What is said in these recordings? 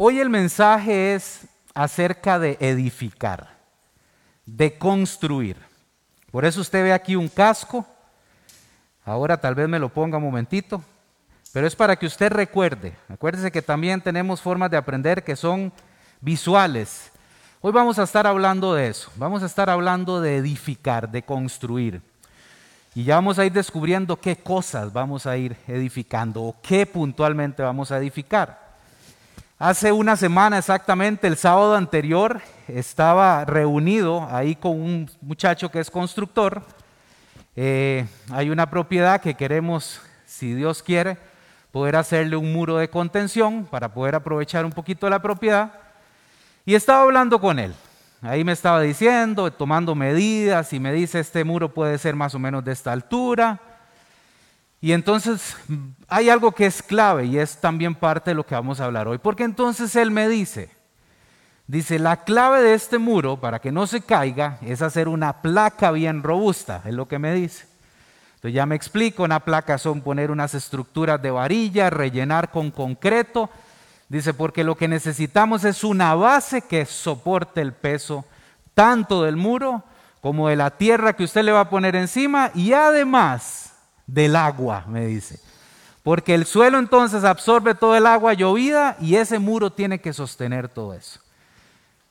Hoy el mensaje es acerca de edificar, de construir. Por eso usted ve aquí un casco. Ahora tal vez me lo ponga un momentito. Pero es para que usted recuerde. Acuérdese que también tenemos formas de aprender que son visuales. Hoy vamos a estar hablando de eso. Vamos a estar hablando de edificar, de construir. Y ya vamos a ir descubriendo qué cosas vamos a ir edificando o qué puntualmente vamos a edificar. Hace una semana exactamente, el sábado anterior, estaba reunido ahí con un muchacho que es constructor. Eh, hay una propiedad que queremos, si Dios quiere, poder hacerle un muro de contención para poder aprovechar un poquito la propiedad. Y estaba hablando con él. Ahí me estaba diciendo, tomando medidas y me dice, este muro puede ser más o menos de esta altura. Y entonces hay algo que es clave y es también parte de lo que vamos a hablar hoy. Porque entonces él me dice, dice, la clave de este muro para que no se caiga es hacer una placa bien robusta, es lo que me dice. Entonces ya me explico, una placa son poner unas estructuras de varilla, rellenar con concreto. Dice, porque lo que necesitamos es una base que soporte el peso tanto del muro como de la tierra que usted le va a poner encima y además del agua, me dice. Porque el suelo entonces absorbe todo el agua llovida y ese muro tiene que sostener todo eso.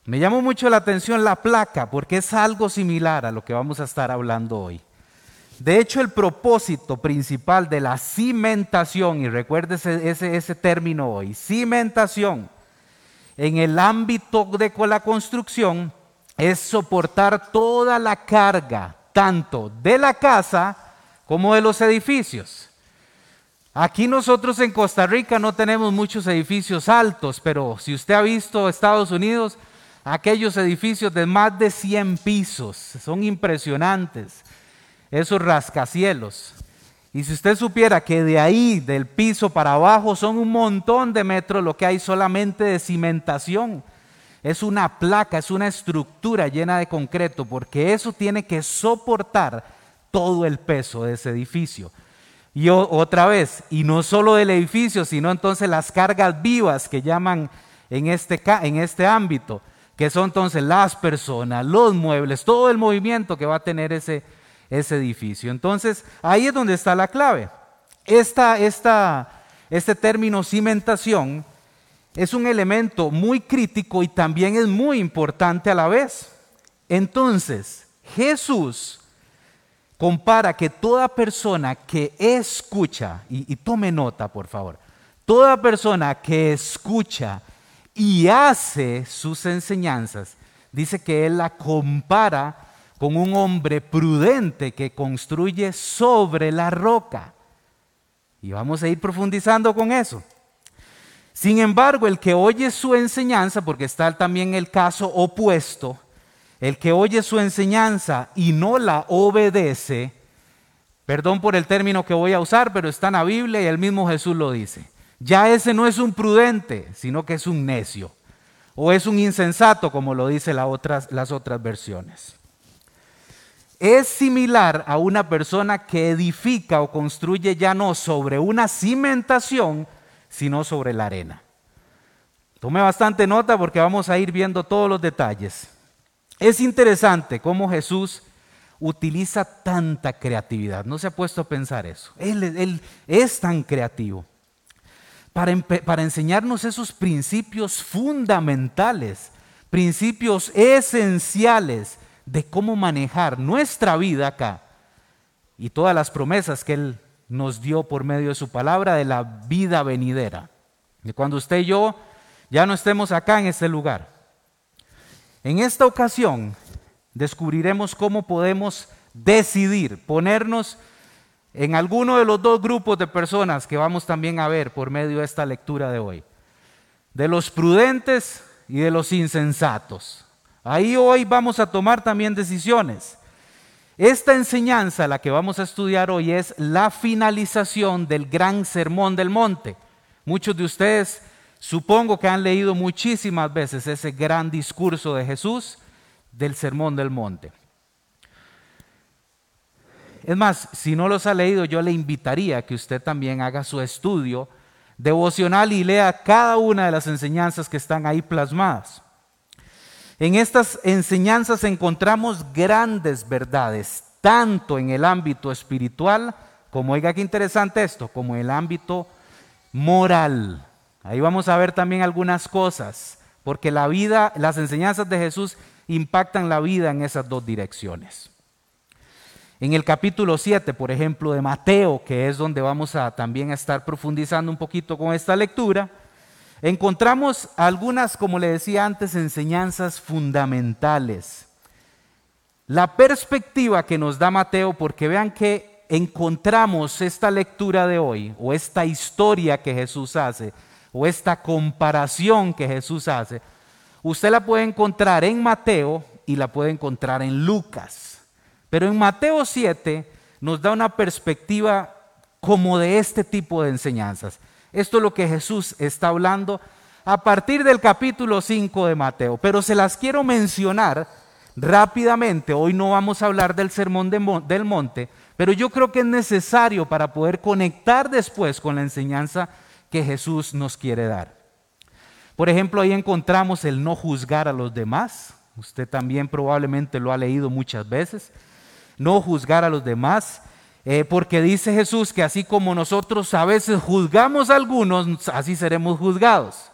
Me llamó mucho la atención la placa porque es algo similar a lo que vamos a estar hablando hoy. De hecho, el propósito principal de la cimentación, y recuerde ese, ese, término hoy, cimentación, en el ámbito de la construcción, es soportar toda la carga, tanto de la casa como de los edificios. Aquí nosotros en Costa Rica no tenemos muchos edificios altos, pero si usted ha visto Estados Unidos, aquellos edificios de más de 100 pisos, son impresionantes, esos rascacielos. Y si usted supiera que de ahí, del piso para abajo, son un montón de metros lo que hay solamente de cimentación. Es una placa, es una estructura llena de concreto, porque eso tiene que soportar todo el peso de ese edificio. Y otra vez, y no solo del edificio, sino entonces las cargas vivas que llaman en este, en este ámbito, que son entonces las personas, los muebles, todo el movimiento que va a tener ese, ese edificio. Entonces, ahí es donde está la clave. Esta, esta, este término cimentación es un elemento muy crítico y también es muy importante a la vez. Entonces, Jesús compara que toda persona que escucha, y, tome nota por favor, toda persona que escucha y hace sus enseñanzas, dice que él la compara con un hombre prudente que construye sobre la roca. Y vamos a ir profundizando con eso. Sin embargo, el que oye su enseñanza, porque está también el caso opuesto, el que oye su enseñanza y no la obedece, perdón por el término que voy a usar, pero está en la Biblia y el mismo Jesús lo dice. Ya ese no es un prudente, sino que es un necio. O es un insensato, como lo dicen las otras, versiones. Es similar a una persona que edifica o construye ya no sobre una cimentación, sino sobre la arena. Tome bastante nota porque vamos a ir viendo todos los detalles. Es interesante cómo Jesús utiliza tanta creatividad. ¿No se ha puesto a pensar eso? Él, es tan creativo para, para enseñarnos esos principios fundamentales, principios esenciales de cómo manejar nuestra vida acá y todas las promesas que Él nos dio por medio de su palabra de la vida venidera. De cuando usted y yo ya no estemos acá en este lugar. En esta ocasión descubriremos cómo podemos decidir ponernos en alguno de los dos grupos de personas que vamos también a ver por medio de esta lectura de hoy. De los prudentes y de los insensatos. Ahí hoy vamos a tomar también decisiones. Esta enseñanza, la que vamos a estudiar hoy, es la finalización del gran sermón del monte. Muchos de ustedes Supongo que han leído muchísimas veces ese gran discurso de Jesús del Sermón del Monte. Es más, si no los ha leído, yo le invitaría a que usted también haga su estudio devocional y lea cada una de las enseñanzas que están ahí plasmadas. En estas enseñanzas encontramos grandes verdades, tanto en el ámbito espiritual, como oiga qué interesante esto, como en el ámbito moral. Ahí vamos a ver también algunas cosas, porque la vida, las enseñanzas de Jesús impactan la vida en esas dos direcciones. En el capítulo 7, por ejemplo, de Mateo, que es donde vamos a también estar profundizando un poquito con esta lectura, encontramos algunas, como le decía antes, enseñanzas fundamentales. La perspectiva que nos da Mateo, porque vean que encontramos esta lectura de hoy, o esta historia que Jesús hace, o esta comparación que Jesús hace, usted la puede encontrar en Mateo y la puede encontrar en Lucas. Pero en Mateo 7 nos da una perspectiva como de este tipo de enseñanzas. Esto es lo que Jesús está hablando a partir del capítulo 5 de Mateo. Pero se las quiero mencionar rápidamente. Hoy no vamos a hablar del sermón del monte, pero yo creo que es necesario para poder conectar después con la enseñanza que Jesús nos quiere dar. Por ejemplo, ahí encontramos el no juzgar a los demás. Usted también probablemente lo ha leído muchas veces no juzgar a los demás, eh, porque dice Jesús que así como nosotros a veces juzgamos a algunos, así seremos juzgados.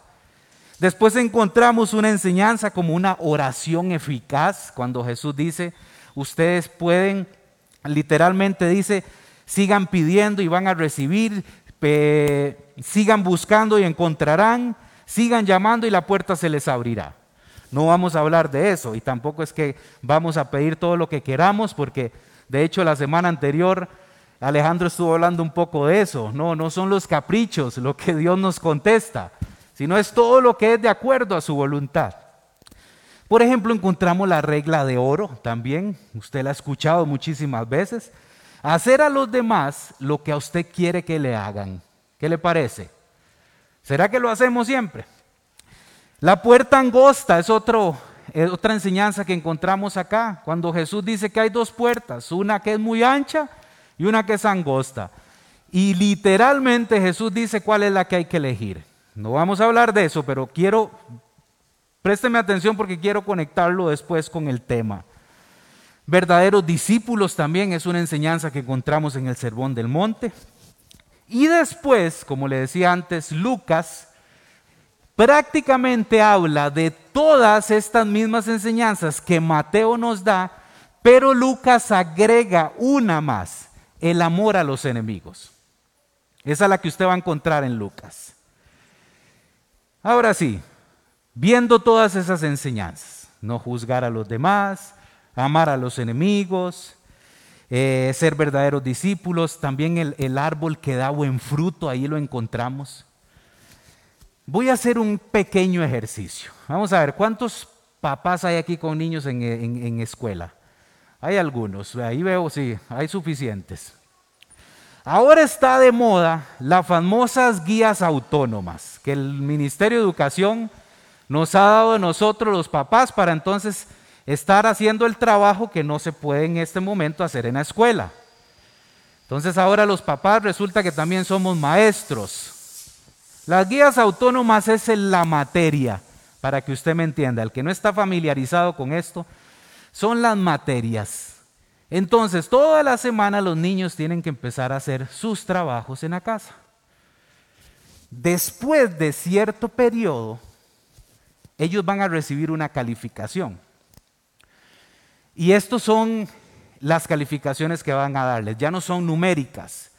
Después encontramos una enseñanza como una oración eficaz, cuando Jesús dice, ustedes pueden, literalmente dice, sigan pidiendo y van a recibir, sigan buscando y encontrarán, sigan llamando y la puerta se les abrirá. No vamos a hablar de eso y tampoco es que vamos a pedir todo lo que queramos porque de hecho la semana anterior Alejandro estuvo hablando un poco de eso. No, no son los caprichos lo que Dios nos contesta, sino es todo lo que es de acuerdo a su voluntad. Por ejemplo, encontramos la regla de oro también, usted la ha escuchado muchísimas veces. Hacer a los demás lo que a usted quiere que le hagan. ¿Qué le parece? ¿Será que lo hacemos siempre? La puerta angosta es, otro, otra enseñanza que encontramos acá, cuando Jesús dice que hay dos puertas, una que es muy ancha y una que es angosta. Y literalmente Jesús dice cuál es la que hay que elegir. No vamos a hablar de eso, pero quiero, présteme atención porque quiero conectarlo después con el tema. Verdaderos discípulos también es una enseñanza que encontramos en el Sermón del Monte. Y después, como le decía antes, Lucas prácticamente habla de todas estas mismas enseñanzas que Mateo nos da, pero Lucas agrega una más, el amor a los enemigos. Esa es la que usted va a encontrar en Lucas. Ahora sí, viendo todas esas enseñanzas, no juzgar a los demás, amar a los enemigos, eh, ser verdaderos discípulos, también el, el árbol que da buen fruto, ahí lo encontramos. Voy a hacer un pequeño ejercicio. Vamos a ver, ¿cuántos papás hay aquí con niños en, escuela? Hay algunos, ahí veo, sí, hay suficientes. Ahora está de moda las famosas guías autónomas que el Ministerio de Educación nos ha dado a nosotros los papás para entonces estar haciendo el trabajo que no se puede en este momento hacer en la escuela. Entonces ahora los papás resulta que también somos maestros. Las guías autónomas es la materia, para que usted me entienda. El que no está familiarizado con esto, son las materias. Entonces, toda la semana los niños tienen que empezar a hacer sus trabajos en la casa. Después de cierto periodo, ellos van a recibir una calificación. Y estas son las calificaciones que van a darles. Ya no son numéricas,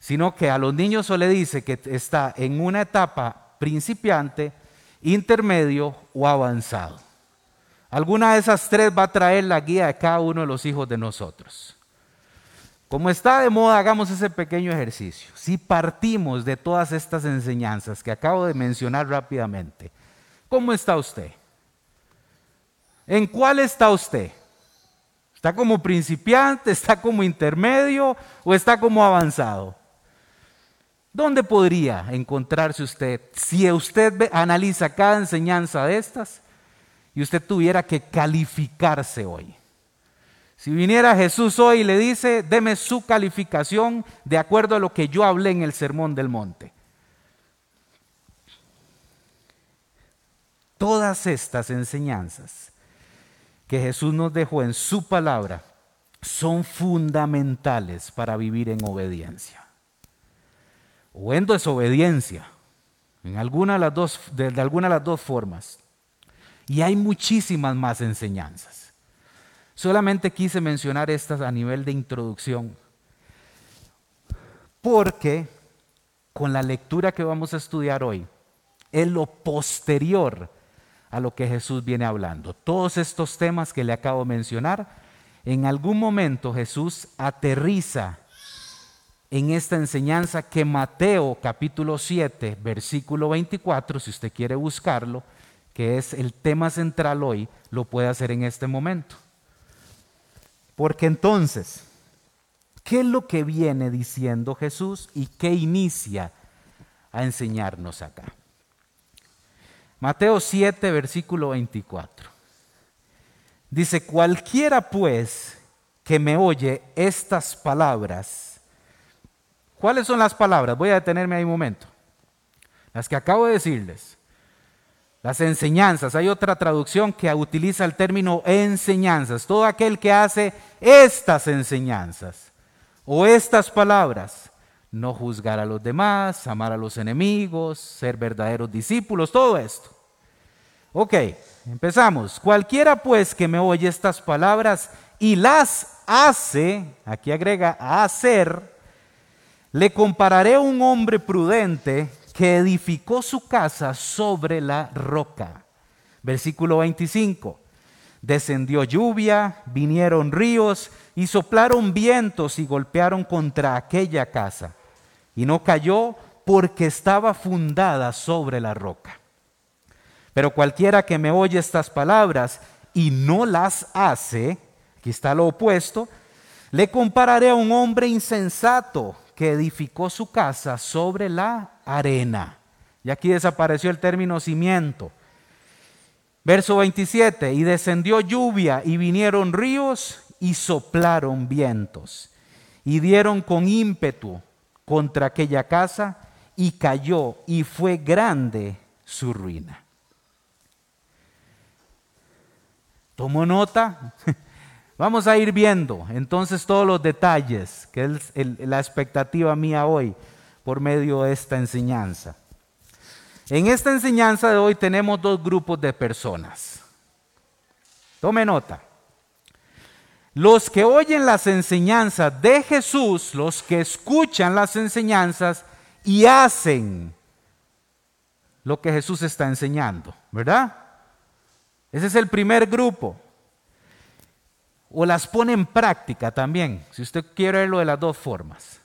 sino que a los niños se le dice que está en una etapa principiante, intermedio o avanzado. Alguna de esas tres va a traer la guía de cada uno de los hijos de nosotros. Como está de moda, hagamos ese pequeño ejercicio. Si partimos de todas estas enseñanzas que acabo de mencionar rápidamente, ¿cómo está usted? ¿En cuál está usted? ¿Está como principiante? ¿Está como intermedio? ¿O está como avanzado? ¿Dónde podría encontrarse usted si usted analiza cada enseñanza de estas y usted tuviera que calificarse hoy? Si viniera Jesús hoy y le dice, deme su calificación de acuerdo a lo que yo hablé en el Sermón del Monte. Todas estas enseñanzas que Jesús nos dejó en su palabra son fundamentales para vivir en obediencia o en desobediencia, en alguna de las dos, de, alguna de las dos formas. Y hay muchísimas más enseñanzas. Solamente quise mencionar estas a nivel de introducción, porque con la lectura que vamos a estudiar hoy, es lo posterior a lo que Jesús viene hablando. Todos estos temas que le acabo de mencionar, en algún momento Jesús aterriza en esta enseñanza que Mateo capítulo 7, versículo 24, si usted quiere buscarlo, que es el tema central hoy, lo puede hacer en este momento. Porque entonces, ¿qué es lo que viene diciendo Jesús y qué inicia a enseñarnos acá? Mateo 7, versículo 24. Dice, cualquiera pues que me oye estas palabras, ¿cuáles son las palabras? Voy a detenerme ahí un momento. Las que acabo de decirles. Las enseñanzas. Hay otra traducción que utiliza el término enseñanzas. Todo aquel que hace estas enseñanzas o estas palabras. No juzgar a los demás, amar a los enemigos, ser verdaderos discípulos, todo esto. Ok, empezamos. Cualquiera pues que me oye estas palabras y las hace, aquí agrega hacer, le compararé a un hombre prudente que edificó su casa sobre la roca. Versículo 25. Descendió lluvia, vinieron ríos y soplaron vientos y golpearon contra aquella casa. Y no cayó porque estaba fundada sobre la roca. Pero cualquiera que me oye estas palabras y no las hace, aquí está lo opuesto, le compararé a un hombre insensato que edificó su casa sobre la arena. Y aquí desapareció el término cimiento. Verso 27, y descendió lluvia y vinieron ríos y soplaron vientos y dieron con ímpetu contra aquella casa y cayó y fue grande su ruina. ¿Tomó nota? Vamos a ir viendo entonces todos los detalles, que es la expectativa mía hoy por medio de esta enseñanza. En esta enseñanza de hoy tenemos dos grupos de personas. Tome nota. Los que oyen las enseñanzas de Jesús, los que escuchan las enseñanzas y hacen lo que Jesús está enseñando, ¿verdad? Ese es el primer grupo o las pone en práctica también, si usted quiere verlo de las dos formas,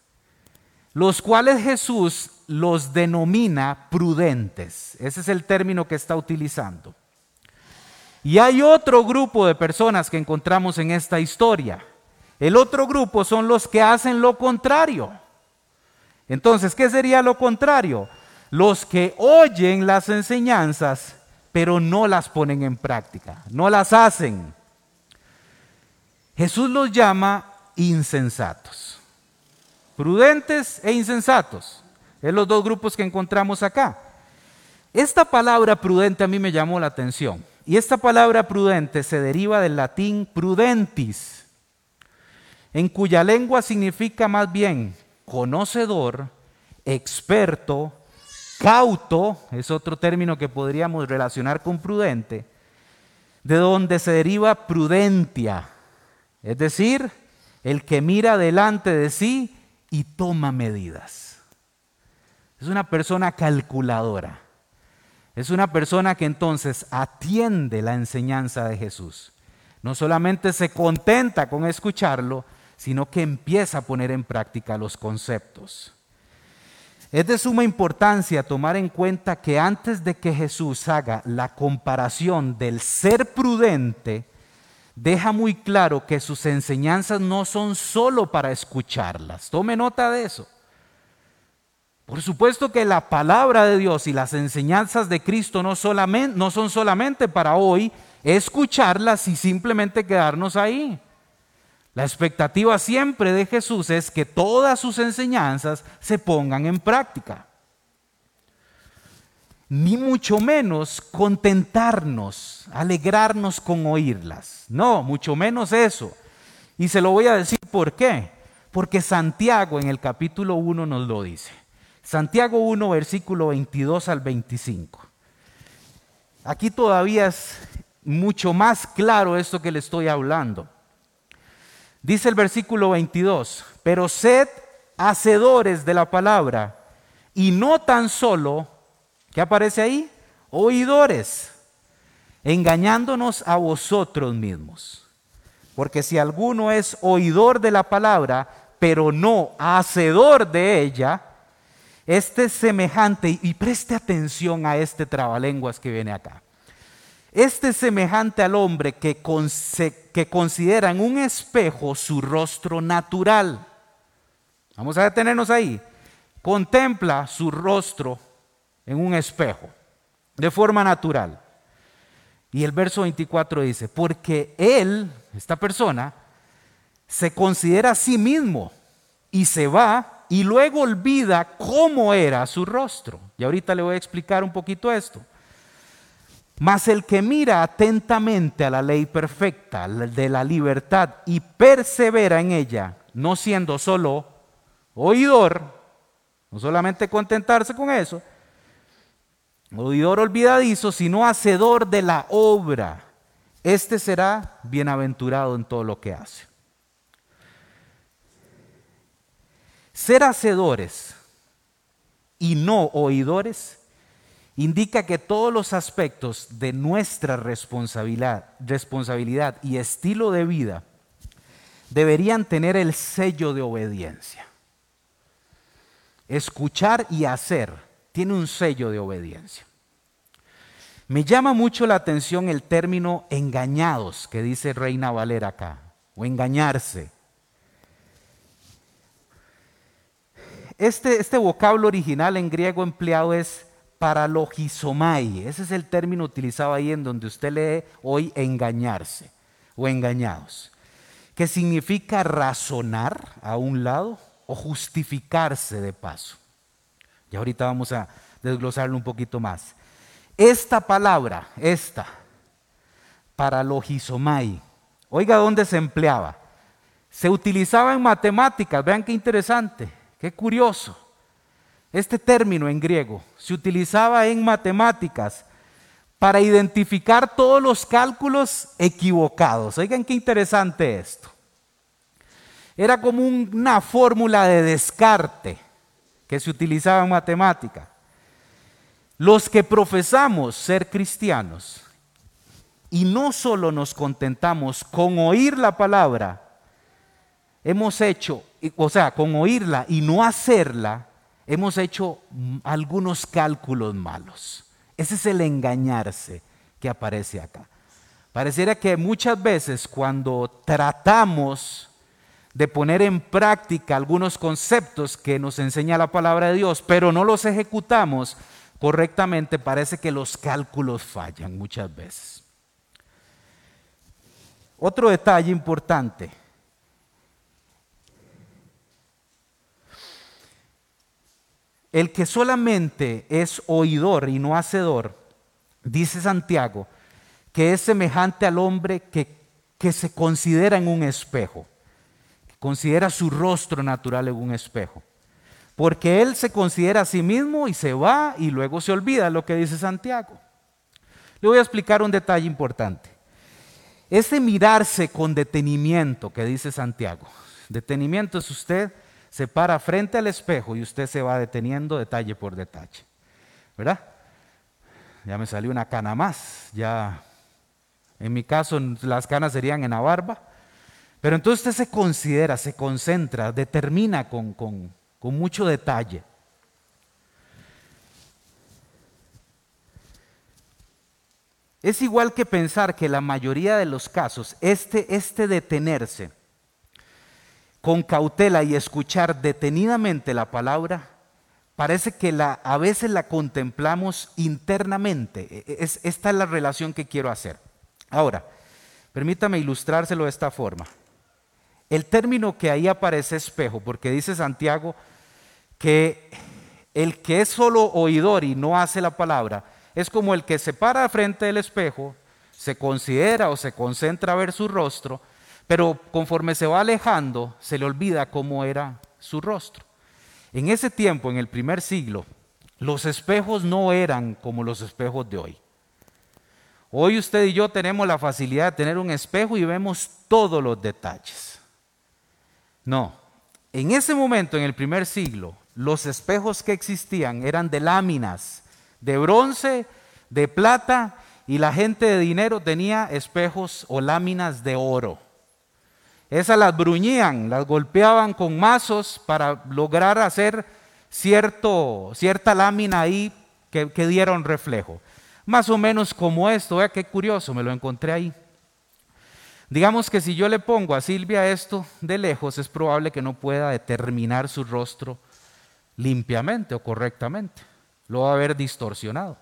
los cuales Jesús los denomina prudentes. Ese es el término que está utilizando. Y hay otro grupo de personas que encontramos en esta historia. El otro grupo son los que hacen lo contrario. Entonces, ¿qué sería lo contrario? Los que oyen las enseñanzas, pero no las ponen en práctica, no las hacen. Jesús los llama insensatos. Prudentes e insensatos. Es los dos grupos que encontramos acá. Esta palabra prudente a mí me llamó la atención. Y esta palabra prudente se deriva del latín prudentis, en cuya lengua significa más bien conocedor, experto, cauto, es otro término que podríamos relacionar con prudente, de donde se deriva prudentia, es decir, el que mira delante de sí y toma medidas. Es una persona calculadora. Es una persona que entonces atiende la enseñanza de Jesús. No solamente se contenta con escucharlo, sino que empieza a poner en práctica los conceptos. Es de suma importancia tomar en cuenta que antes de que Jesús haga la comparación del ser prudente deja muy claro que sus enseñanzas no son solo para escucharlas. Tome nota de eso. Por supuesto que la palabra de Dios y las enseñanzas de Cristo no, son solamente para hoy escucharlas y simplemente quedarnos ahí. La expectativa siempre de Jesús es que todas sus enseñanzas se pongan en práctica. ni mucho menos contentarnos, alegrarnos con oírlas. No, mucho menos eso. Y se lo voy a decir por qué. Porque Santiago en el capítulo 1 nos lo dice. Santiago 1, versículo 22 al 25. Aquí todavía es mucho más claro esto que le estoy hablando. Dice el versículo 22, pero sed hacedores de la palabra y no tan solo, ¿qué aparece ahí? Oidores, engañándonos a vosotros mismos. Porque si alguno es oidor de la palabra, pero no hacedor de ella, este es semejante, y preste atención a este trabalenguas que viene acá. Este es semejante al hombre que, que considera en un espejo su rostro natural. Vamos a detenernos ahí. Contempla su rostro en un espejo, de forma natural. Y el verso 24 dice, porque él, esta persona, se considera a sí mismo y se va y luego olvida cómo era su rostro. Y ahorita le voy a explicar un poquito esto. Mas el que mira atentamente a la ley perfecta de la libertad y persevera en ella, no siendo solo oidor, no solamente contentarse con eso, oidor olvidadizo, sino hacedor de la obra, este será bienaventurado en todo lo que hace. Ser hacedores y no oidores indica que todos los aspectos de nuestra responsabilidad, responsabilidad y estilo de vida deberían tener el sello de obediencia. Escuchar y hacer tiene un sello de obediencia. Me llama mucho la atención el término engañados que dice Reina Valera acá, o engañarse. Este, este vocablo original en griego empleado es paralogisomai. Ese es el término utilizado ahí en donde usted lee hoy engañarse o engañados. Que significa razonar a un lado o justificarse de paso. Y ahorita vamos a desglosarlo un poquito más. Esta palabra, esta, paralogisomai, oiga dónde se empleaba. Se utilizaba en matemáticas, vean qué interesante. Qué curioso. Este término en griego se utilizaba en matemáticas para identificar todos los cálculos equivocados. Oigan qué interesante esto. Era como una fórmula de descarte que se utilizaba en matemática. Los que profesamos ser cristianos y no solo nos contentamos con oír la palabra, hemos hecho o sea, con oírla y no hacerla, hemos hecho algunos cálculos malos. Ese es el engañarse que aparece acá. Pareciera que muchas veces cuando tratamos de poner en práctica algunos conceptos que nos enseña la palabra de Dios, pero no los ejecutamos correctamente, parece que los cálculos fallan muchas veces. Otro detalle importante El que solamente es oidor y no hacedor, dice Santiago, que es semejante al hombre que, que se considera en un espejo, que considera su rostro natural en un espejo. Porque él se considera a sí mismo y se va y luego se olvida lo que dice Santiago. Le voy a explicar un detalle importante. Ese mirarse con detenimiento que dice Santiago. Detenimiento es usted se para frente al espejo y usted se va deteniendo detalle por detalle. ¿Verdad? Ya me salió una cana más, ya en mi caso las canas serían en la barba, pero entonces usted se considera, se concentra, determina con, con, con mucho detalle. Es igual que pensar que la mayoría de los casos, este, este detenerse, con cautela y escuchar detenidamente la palabra, parece que la, a veces la contemplamos internamente. E, e, es, esta es la relación que quiero hacer. Ahora, permítame ilustrárselo de esta forma. El término que ahí aparece espejo, porque dice Santiago que El que es solo oidor y no hace la palabra es como el que se para frente del espejo, se considera o se concentra a ver su rostro, pero conforme se va alejando, se le olvida cómo era su rostro. En ese tiempo, en el primer siglo, los espejos no eran como los espejos de hoy. Hoy usted y yo tenemos la facilidad de tener un espejo y vemos todos los detalles. No, en ese momento, en el primer siglo, los espejos que existían eran de láminas, de bronce, de plata, y la gente de dinero tenía espejos o láminas de oro. Esas las bruñían, las golpeaban con mazos para lograr hacer cierta lámina ahí que, que dieron reflejo. Más o menos como esto, vea qué curioso, me lo encontré ahí. Digamos que si yo le pongo a Silvia esto de lejos, es probable que no pueda determinar su rostro limpiamente o correctamente. Lo va a ver distorsionado.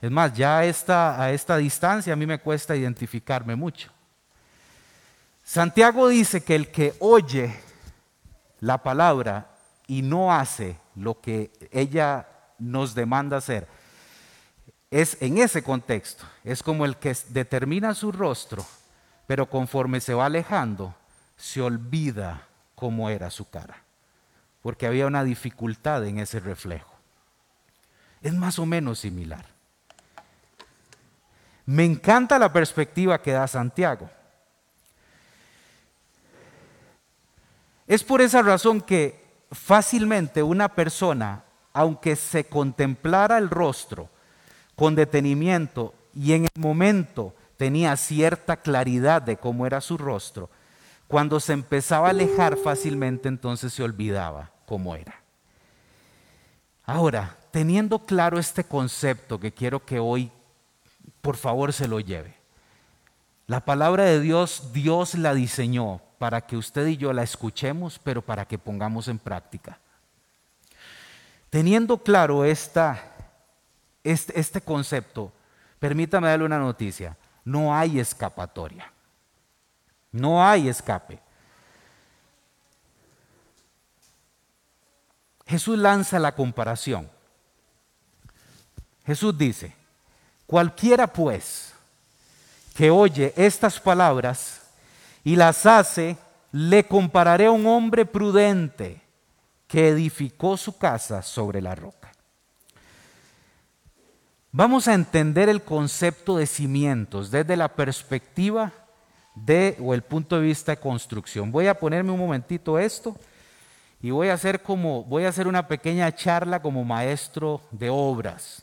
Es más, ya esta, a esta distancia a mí me cuesta identificarme mucho. Santiago dice que el que oye la palabra y no hace lo que ella nos demanda hacer, es en ese contexto, es como el que determina su rostro, pero conforme se va alejando, se olvida cómo era su cara, porque había una dificultad en ese reflejo. Es más o menos similar. Me encanta la perspectiva que da Santiago. Es por esa razón que fácilmente una persona, aunque se contemplara el rostro, con detenimiento y en el momento tenía cierta claridad de cómo era su rostro, cuando se empezaba a alejar fácilmente entonces se olvidaba cómo era. Ahora, teniendo claro este concepto que quiero que hoy por favor se lo lleve. La palabra de Dios, Dios la diseñó para que usted y yo la escuchemos, pero para que pongamos en práctica. Teniendo claro esta este, este, concepto, permítame darle una noticia, no hay escapatoria, no hay escape. Jesús lanza la comparación. Jesús dice, cualquiera pues que oye estas palabras y las hace, le compararé a un hombre prudente que edificó su casa sobre la roca. Vamos a entender el concepto de cimientos desde la perspectiva de o el punto de vista de construcción. Voy a ponerme un momentito esto y voy a hacer como voy a hacer una pequeña charla como maestro de obras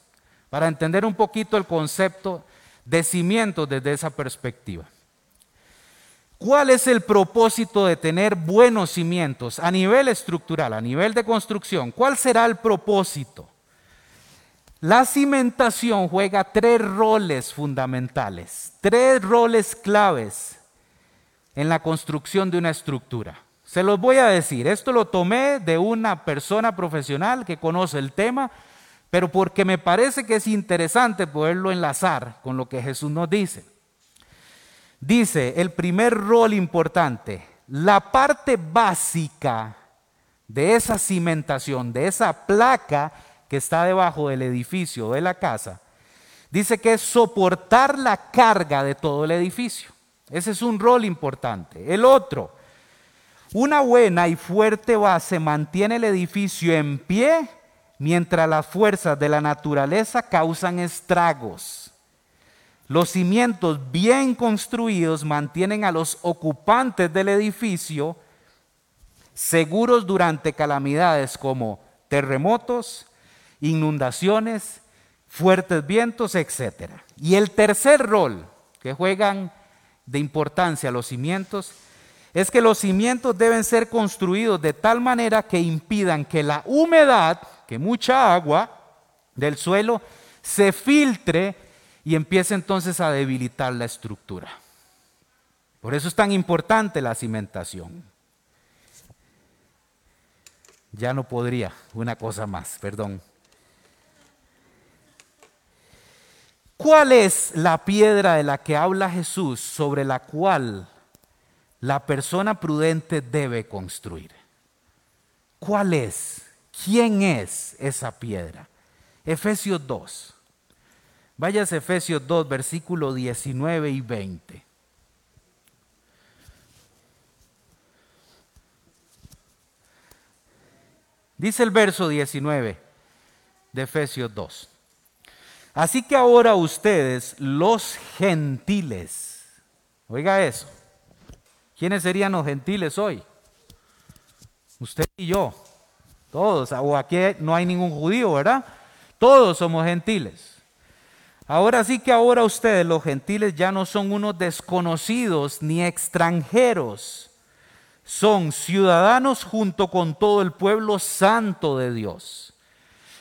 para entender un poquito el concepto de cimientos desde esa perspectiva. ¿Cuál es el propósito de tener buenos cimientos a nivel estructural, a nivel de construcción? ¿Cuál será el propósito? La cimentación juega tres roles fundamentales, tres roles claves en la construcción de una estructura. Se los voy a decir, esto lo tomé de una persona profesional que conoce el tema, pero porque me parece que es interesante poderlo enlazar con lo que Jesús nos dice. Dice, el primer rol importante, la parte básica de esa cimentación, de esa placa, que está debajo del edificio de la casa, dice que es soportar la carga de todo el edificio. Ese es un rol importante. El otro, una buena y fuerte base mantiene el edificio en pie mientras las fuerzas de la naturaleza causan estragos. Los cimientos bien construidos mantienen a los ocupantes del edificio seguros durante calamidades como terremotos, inundaciones, fuertes vientos, etc. Y el tercer rol que juegan de importancia los cimientos es que los cimientos deben ser construidos de tal manera que impidan que la humedad, que mucha agua del suelo, se filtre y empiece entonces a debilitar la estructura. Por eso es tan importante la cimentación. Ya no podría, una cosa más, perdón. ¿Cuál es la piedra de la que habla Jesús sobre la cual la persona prudente debe construir? ¿Cuál es? ¿Quién es esa piedra? Efesios 2. Vayas a Efesios 2, versículo 19 y 20. Dice el verso 19 de Efesios 2. Así que ahora ustedes, los gentiles, oiga eso, ¿quiénes serían los gentiles hoy? Usted y yo, todos, o aquí no hay ningún judío, ¿verdad? Todos somos gentiles. Ahora sí que ahora ustedes, los gentiles, ya no son unos desconocidos ni extranjeros, son ciudadanos junto con todo el pueblo santo de Dios.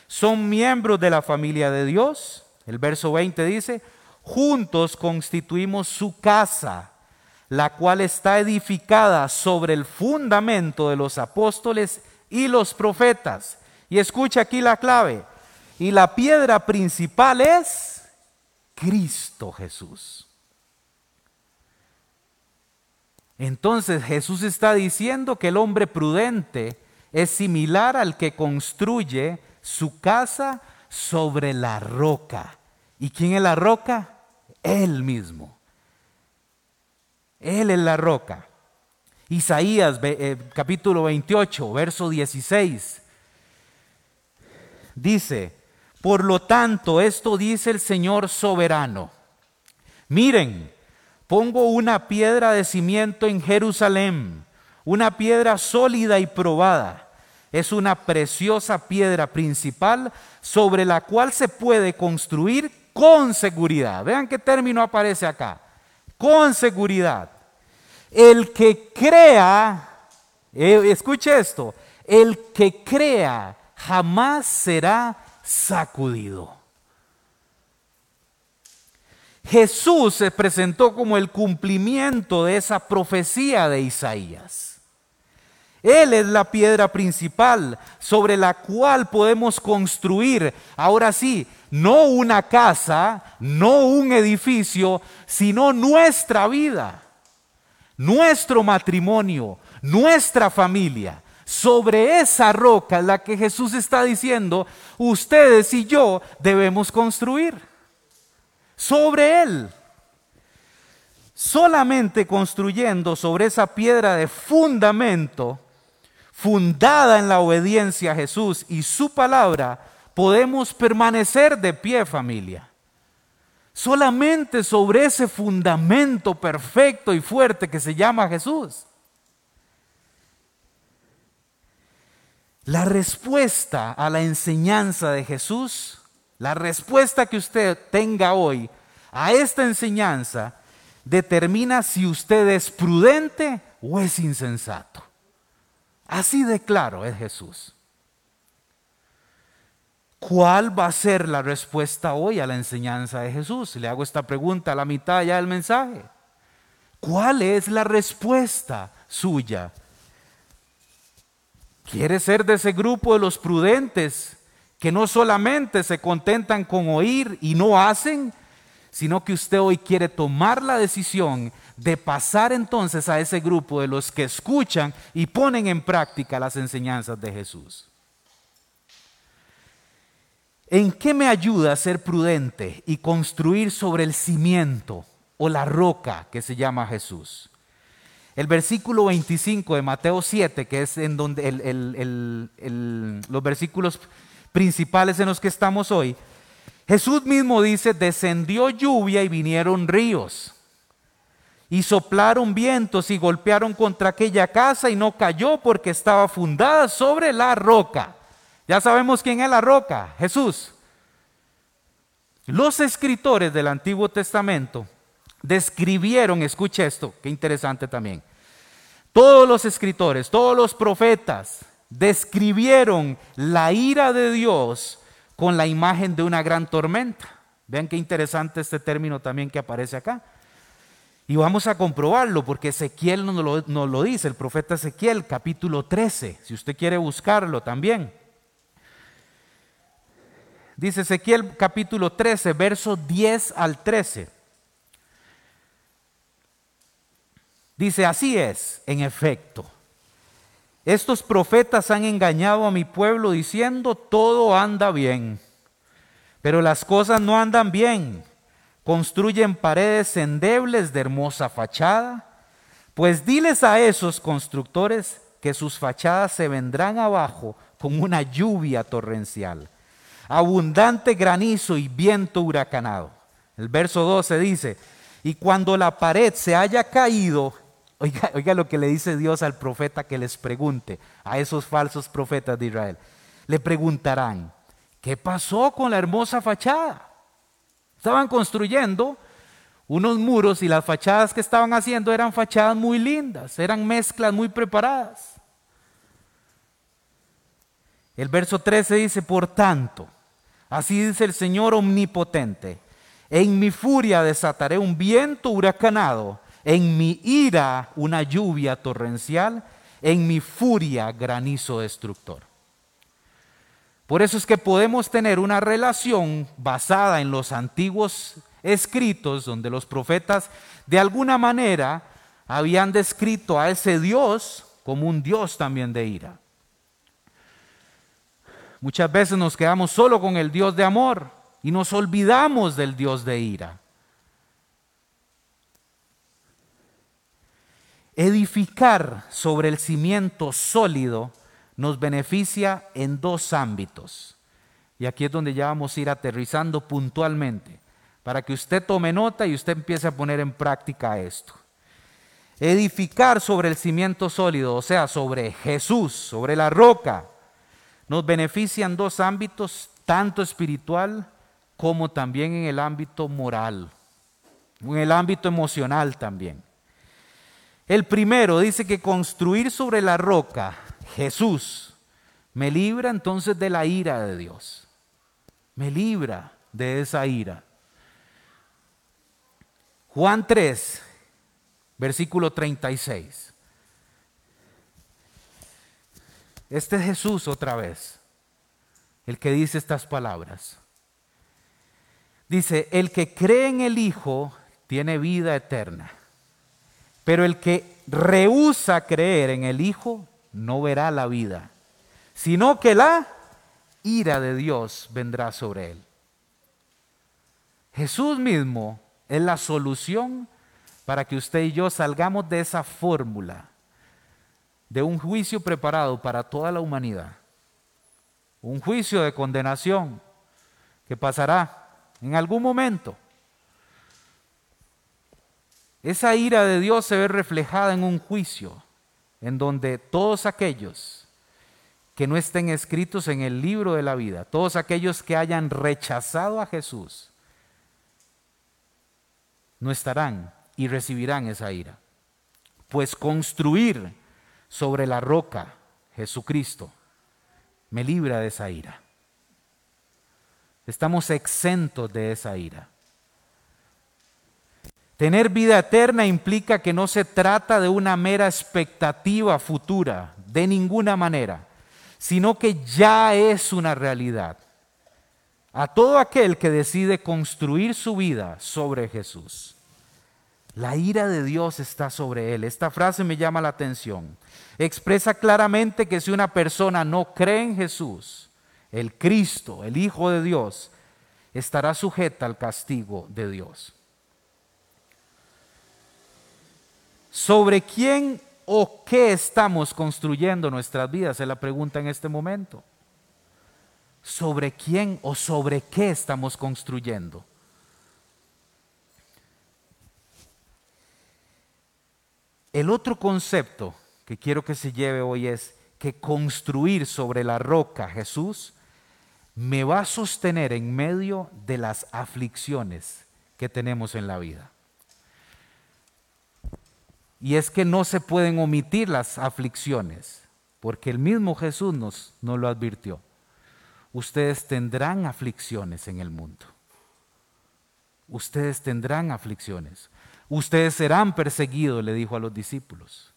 Son miembros de la familia de Dios. El verso 20 dice, juntos constituimos su casa, la cual está edificada sobre el fundamento de los apóstoles y los profetas. Y escucha aquí la clave. Y la piedra principal es Cristo Jesús. Entonces Jesús está diciendo que el hombre prudente es similar al que construye su casa sobre la roca. ¿Y quién es la roca? Él mismo. Él es la roca. Isaías eh, capítulo 28, verso 16. Dice, por lo tanto, esto dice el Señor soberano. Miren, Pongo una piedra de cimiento en Jerusalén, una piedra sólida y probada. Es una preciosa piedra principal sobre la cual se puede construir con seguridad. Vean qué término aparece acá. Con seguridad. El que crea, eh, escuche esto, el que crea jamás será sacudido. Jesús se presentó como el cumplimiento de esa profecía de Isaías. Él es la piedra principal sobre la cual podemos construir, ahora sí, no una casa, no un edificio, sino nuestra vida, nuestro matrimonio, nuestra familia. Sobre esa roca la que Jesús está diciendo, ustedes y yo debemos construir sobre él. Solamente construyendo sobre esa piedra de fundamento, fundada en la obediencia a Jesús y su palabra, podemos permanecer de pie familia. Solamente sobre ese fundamento perfecto y fuerte que se llama Jesús. La respuesta a la enseñanza de Jesús la respuesta que usted tenga hoy a esta enseñanza determina si usted es prudente o es insensato. Así de claro es Jesús. ¿Cuál va a ser la respuesta hoy a la enseñanza de Jesús? Le hago esta pregunta a la mitad ya del mensaje. ¿Cuál es la respuesta suya? ¿Quiere ser de ese grupo de los prudentes que no solamente se contentan con oír y no hacen, sino que usted hoy quiere tomar la decisión de pasar entonces a ese grupo de los que escuchan y ponen en práctica las enseñanzas de Jesús. ¿En qué me ayuda a ser prudente y construir sobre el cimiento o la roca que se llama Jesús? El versículo 25 de Mateo 7, que es en donde los versículos principales en los que estamos hoy, Jesús mismo dice, descendió lluvia y vinieron ríos. Y soplaron vientos y golpearon contra aquella casa y no cayó porque estaba fundada sobre la roca. Ya sabemos quién es la roca, Jesús. Los escritores del Antiguo Testamento describieron, escuche esto, qué interesante también. Todos los escritores, todos los profetas, describieron la ira de Dios con la imagen de una gran tormenta. Vean qué interesante este término también que aparece acá. Y vamos a comprobarlo porque Ezequiel nos lo, nos lo dice, el profeta Ezequiel capítulo 13, si usted quiere buscarlo también. Dice Ezequiel capítulo 13, versos 10 al 13. Dice, así es, en efecto estos profetas han engañado a mi pueblo diciendo, todo anda bien, pero las cosas no andan bien. Construyen paredes endebles de hermosa fachada, pues diles a esos constructores que sus fachadas se vendrán abajo con una lluvia torrencial, abundante granizo y viento huracanado. El verso 12 dice, y cuando la pared se haya caído Oiga, lo que le dice Dios al profeta que les pregunte, a esos falsos profetas de Israel. Le preguntarán, ¿qué pasó con la hermosa fachada? Estaban construyendo unos muros y las fachadas que estaban haciendo eran fachadas muy lindas, eran mezclas muy preparadas. El verso 13 dice, por tanto, así dice el Señor omnipotente, en mi furia desataré un viento huracanado en mi ira una lluvia torrencial, en mi furia granizo destructor. Por eso es que podemos tener una relación basada en los antiguos escritos donde los profetas de alguna manera habían descrito a ese Dios como un Dios también de ira. Muchas veces nos quedamos solo con el Dios de amor y nos olvidamos del Dios de ira. Edificar sobre el cimiento sólido nos beneficia en dos ámbitos. Y aquí es donde ya vamos a ir aterrizando puntualmente, para que usted tome nota y usted empiece a poner en práctica esto. Edificar sobre el cimiento sólido, o sea, sobre Jesús, sobre la roca, nos beneficia en dos ámbitos, tanto espiritual como también en el ámbito moral, en el ámbito emocional también. El primero dice que construir sobre la roca, Jesús, me libra entonces de la ira de Dios. Me libra de esa ira. Juan 3, versículo 36. Este es Jesús otra vez, el que dice estas palabras. Dice, el que cree en el Hijo tiene vida eterna. Pero el que rehúsa creer en el Hijo no verá la vida, sino que la ira de Dios vendrá sobre él. Jesús mismo es la solución para que usted y yo salgamos de esa fórmula de un juicio preparado para toda la humanidad. Un juicio de condenación que pasará en algún momento. Esa ira de Dios se ve reflejada en un juicio en donde todos aquellos que no estén escritos en el libro de la vida, todos aquellos que hayan rechazado a Jesús, no estarán y recibirán esa ira. Pues construir sobre la roca, Jesucristo, me libra de esa ira. Estamos exentos de esa ira. Tener vida eterna implica que no se trata de una mera expectativa futura, de ninguna manera, sino que ya es una realidad. A todo aquel que decide construir su vida sobre Jesús. La ira de Dios está sobre él. Esta frase me llama la atención. Expresa claramente que si una persona no cree en Jesús, el Cristo, el Hijo de Dios, estará sujeta al castigo de Dios. ¿Sobre quién o qué estamos construyendo nuestras vidas? Es la pregunta en este momento. ¿Sobre quién o sobre qué estamos construyendo? El otro concepto que quiero que se lleve hoy es que construir sobre la roca Jesús me va a sostener en medio de las aflicciones que tenemos en la vida. Y es que no se pueden omitir las aflicciones, porque el mismo Jesús nos, nos lo advirtió. Ustedes tendrán aflicciones en el mundo. Ustedes tendrán aflicciones. Ustedes serán perseguidos, le dijo a los discípulos.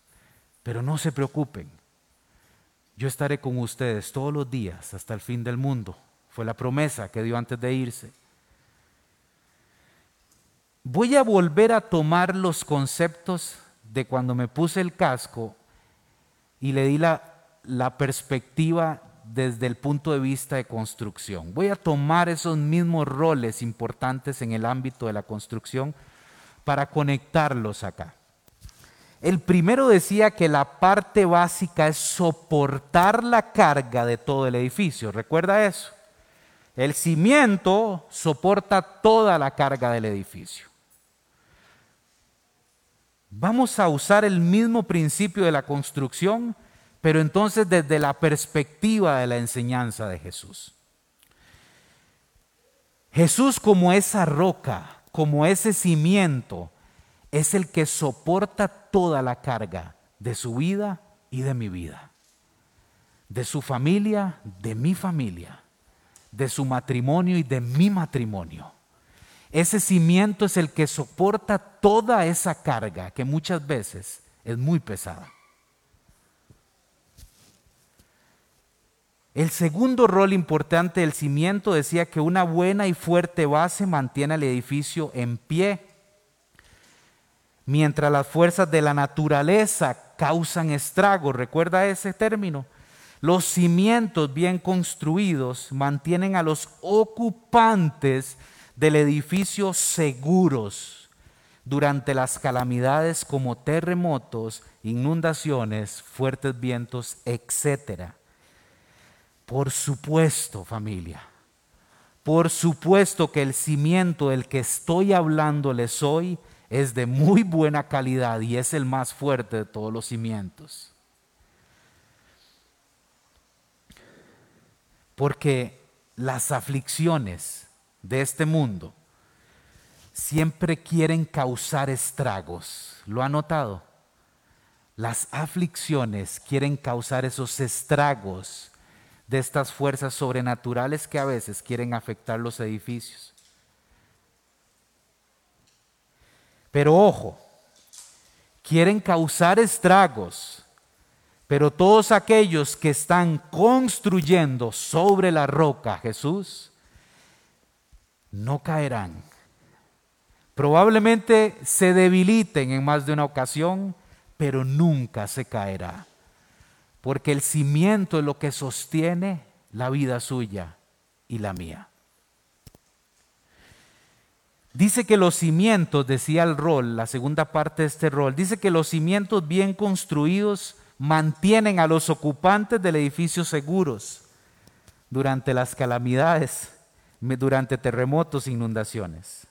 Pero no se preocupen. Yo estaré con ustedes todos los días hasta el fin del mundo. Fue la promesa que dio antes de irse. Voy a volver a tomar los conceptos de cuando me puse el casco y le di la la perspectiva desde el punto de vista de construcción. Voy a tomar esos mismos roles importantes en el ámbito de la construcción para conectarlos acá. El primero decía que la parte básica es soportar la carga de todo el edificio. ¿Recuerda eso? El cimiento soporta toda la carga del edificio. Vamos a usar el mismo principio de la construcción, pero entonces desde la perspectiva de la enseñanza de Jesús. Jesús como esa roca, como ese cimiento, es el que soporta toda la carga de su vida y de mi vida, de su familia, de mi familia de su matrimonio y de mi matrimonio. Ese cimiento es el que soporta toda esa carga que muchas veces es muy pesada. El segundo rol importante del cimiento decía que una buena y fuerte base mantiene el edificio en pie, mientras las fuerzas de la naturaleza causan estragos. ¿Recuerda ese término? Los cimientos bien construidos mantienen a los ocupantes del edificio seguros durante las calamidades como terremotos, inundaciones, fuertes vientos, etc. Por supuesto, familia, por supuesto que el cimiento del que estoy hablándoles hoy es de muy buena calidad y es el más fuerte de todos los cimientos. Porque las aflicciones de este mundo siempre quieren causar estragos. ¿Lo ha notado? Las aflicciones quieren causar esos estragos de estas fuerzas sobrenaturales que a veces quieren afectar los edificios. Pero ojo, quieren causar estragos pero todos aquellos que están construyendo sobre la roca, Jesús, no caerán. Probablemente se debiliten en más de una ocasión, pero nunca se caerá. Porque el cimiento es lo que sostiene la vida suya y la mía. Dice que los cimientos, decía el rol, la segunda parte de este rol, dice que los cimientos bien construidos mantienen a los ocupantes del edificio seguros durante las calamidades, durante terremotos inundaciones.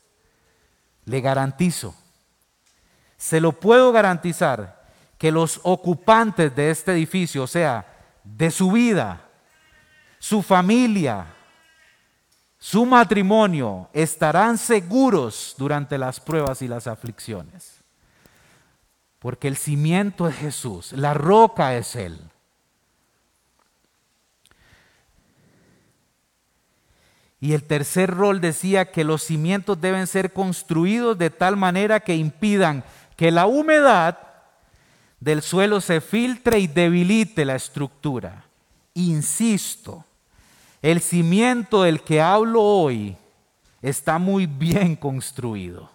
Le garantizo, se lo puedo garantizar, que los ocupantes de este edificio, o sea, de su vida, su familia, su matrimonio, estarán seguros durante las pruebas y las aflicciones. Porque el cimiento es Jesús, la roca es Él. Y el tercer rol decía que los cimientos deben ser construidos de tal manera que impidan que la humedad del suelo se filtre y debilite la estructura. Insisto, el cimiento del que hablo hoy está muy bien construido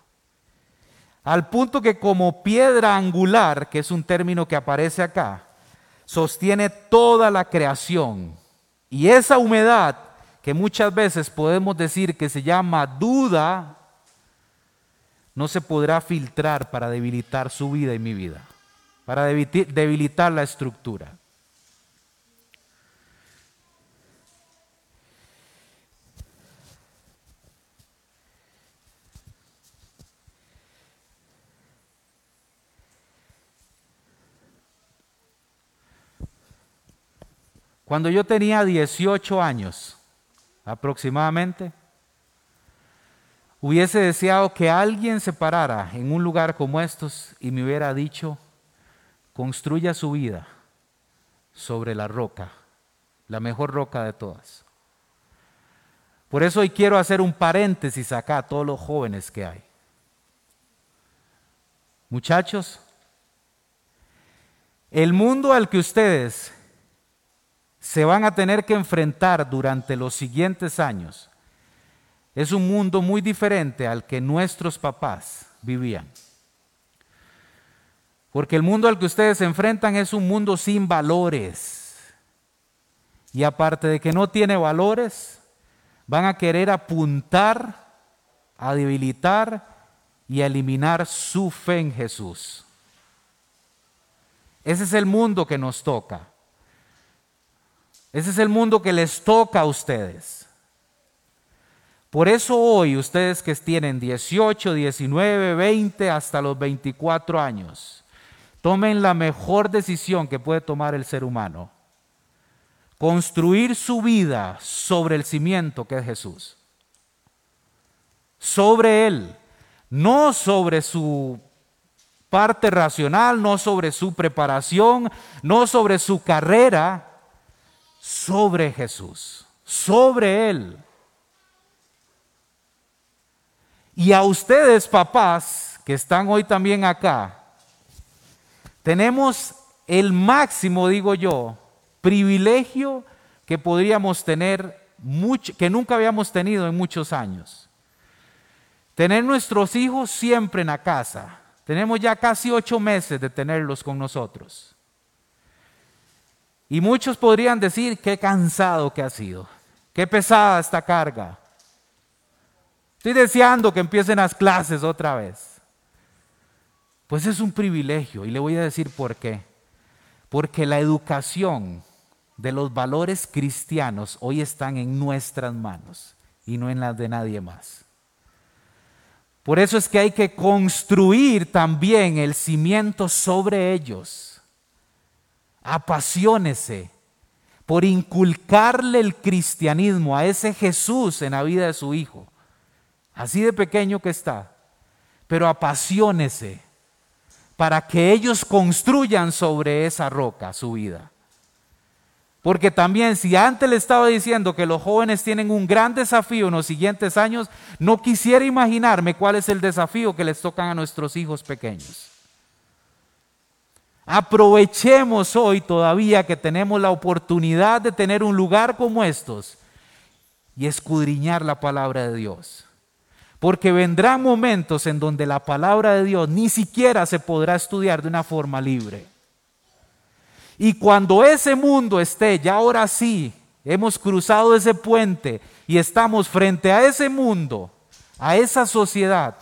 al punto que como piedra angular, que es un término que aparece acá, sostiene toda la creación. Y esa humedad, que muchas veces podemos decir que se llama duda, no se podrá filtrar para debilitar su vida y mi vida, para debilitar la estructura. Cuando yo tenía 18 años aproximadamente, hubiese deseado que alguien se parara en un lugar como estos y me hubiera dicho, construya su vida sobre la roca, la mejor roca de todas. Por eso hoy quiero hacer un paréntesis acá a todos los jóvenes que hay. Muchachos, el mundo al que ustedes se van a tener que enfrentar durante los siguientes años es un mundo muy diferente al que nuestros papás vivían. Porque el mundo al que ustedes se enfrentan es un mundo sin valores, y aparte de que no tiene valores, van a querer apuntar, a debilitar y a eliminar su fe en Jesús. Ese es el mundo que nos toca. Ese es el mundo que les toca a ustedes. Por eso hoy ustedes que tienen 18, 19, 20 hasta los 24 años, tomen la mejor decisión que puede tomar el ser humano. Construir su vida sobre el cimiento que es Jesús. Sobre Él, no sobre su parte racional, no sobre su preparación, no sobre su carrera, sobre Jesús, sobre Él. Y a ustedes, papás, que están hoy también acá, tenemos el máximo, digo yo, privilegio que podríamos tener, que nunca habíamos tenido en muchos años. Tener nuestros hijos siempre en la casa. Tenemos ya casi ocho meses de tenerlos con nosotros. Y muchos podrían decir, qué cansado que ha sido, qué pesada esta carga. Estoy deseando que empiecen las clases otra vez. Pues es un privilegio y le voy a decir por qué. Porque la educación de los valores cristianos hoy están en nuestras manos y no en las de nadie más. Por eso es que hay que construir también el cimiento sobre ellos apasionese por inculcarle el cristianismo a ese Jesús en la vida de su hijo, así de pequeño que está, pero apasionese para que ellos construyan sobre esa roca su vida. Porque también si antes le estaba diciendo que los jóvenes tienen un gran desafío en los siguientes años, no quisiera imaginarme cuál es el desafío que les tocan a nuestros hijos pequeños. Aprovechemos hoy todavía que tenemos la oportunidad de tener un lugar como estos y escudriñar la palabra de Dios. Porque vendrán momentos en donde la palabra de Dios ni siquiera se podrá estudiar de una forma libre. Y cuando ese mundo esté, ya ahora sí, hemos cruzado ese puente y estamos frente a ese mundo, a esa sociedad,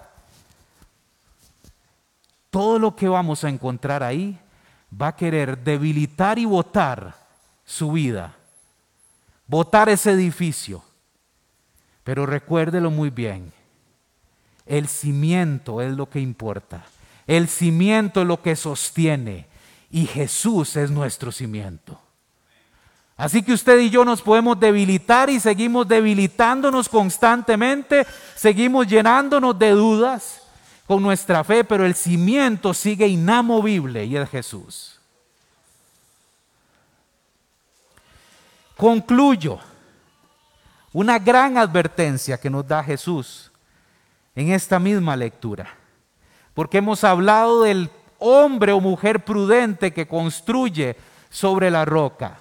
todo lo que vamos a encontrar ahí va a querer debilitar y votar su vida, votar ese edificio. Pero recuérdelo muy bien, el cimiento es lo que importa, el cimiento es lo que sostiene y Jesús es nuestro cimiento. Así que usted y yo nos podemos debilitar y seguimos debilitándonos constantemente, seguimos llenándonos de dudas, con nuestra fe, pero el cimiento sigue inamovible y es Jesús. Concluyo una gran advertencia que nos da Jesús en esta misma lectura, porque hemos hablado del hombre o mujer prudente que construye sobre la roca.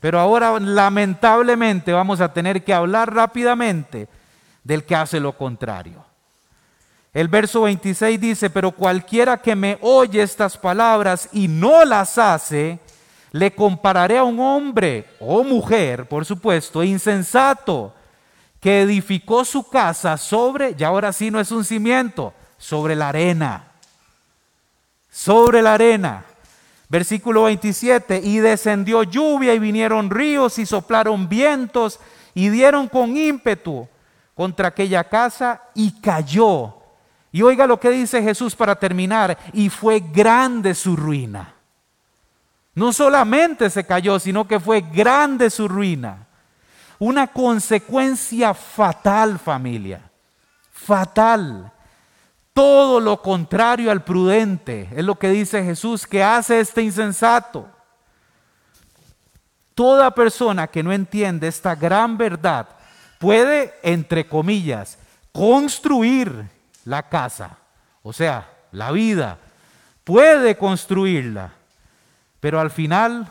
Pero ahora lamentablemente vamos a tener que hablar rápidamente del que hace lo contrario. El verso 26 dice, pero cualquiera que me oye estas palabras y no las hace, le compararé a un hombre o mujer, por supuesto, insensato, que edificó su casa sobre, y ahora sí no es un cimiento, sobre la arena. Sobre la arena. Versículo 27, y descendió lluvia y vinieron ríos y soplaron vientos y dieron con ímpetu contra aquella casa y cayó y oiga lo que dice Jesús para terminar, y fue grande su ruina. No solamente se cayó, sino que fue grande su ruina. Una consecuencia fatal, familia. Fatal. Todo lo contrario al prudente, es lo que dice Jesús, que hace este insensato. Toda persona que no entiende esta gran verdad puede, entre comillas, construir la casa, o sea, la vida, puede construirla, pero al final,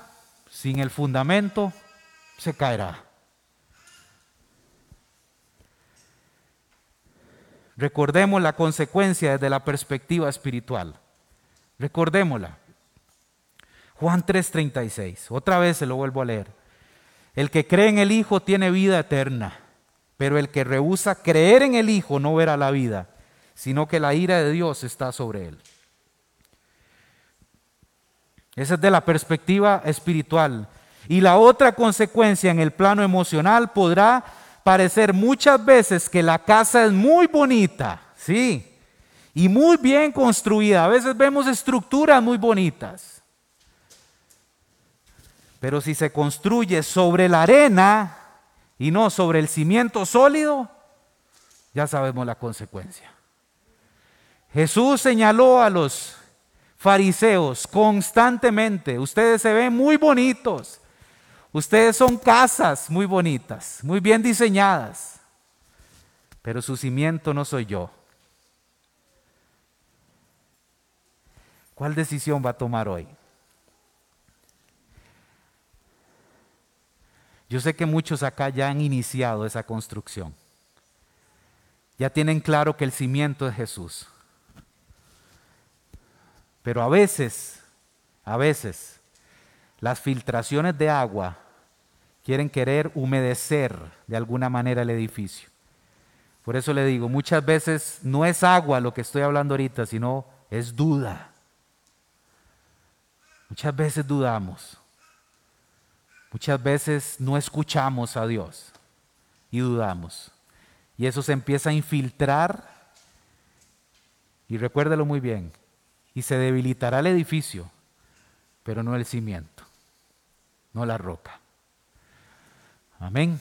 sin el fundamento, se caerá. Recordemos la consecuencia desde la perspectiva espiritual. Recordémosla. Juan 3:36. Otra vez se lo vuelvo a leer. El que cree en el Hijo tiene vida eterna, pero el que rehúsa creer en el Hijo no verá la vida, sino que la ira de Dios está sobre él. Esa es de la perspectiva espiritual. Y la otra consecuencia en el plano emocional podrá parecer muchas veces que la casa es muy bonita, sí, y muy bien construida. A veces vemos estructuras muy bonitas. Pero si se construye sobre la arena y no sobre el cimiento sólido, ya sabemos la consecuencia. Jesús señaló a los fariseos constantemente, ustedes se ven muy bonitos, ustedes son casas muy bonitas, muy bien diseñadas, pero su cimiento no soy yo. ¿Cuál decisión va a tomar hoy? Yo sé que muchos acá ya han iniciado esa construcción. Ya tienen claro que el cimiento es Jesús. Pero a veces, a veces, las filtraciones de agua quieren querer humedecer de alguna manera el edificio. Por eso le digo, muchas veces no es agua lo que estoy hablando ahorita, sino es duda. Muchas veces dudamos. Muchas veces no escuchamos a Dios y dudamos. Y eso se empieza a infiltrar. Y recuérdelo muy bien, y se debilitará el edificio, pero no el cimiento, no la roca. Amén.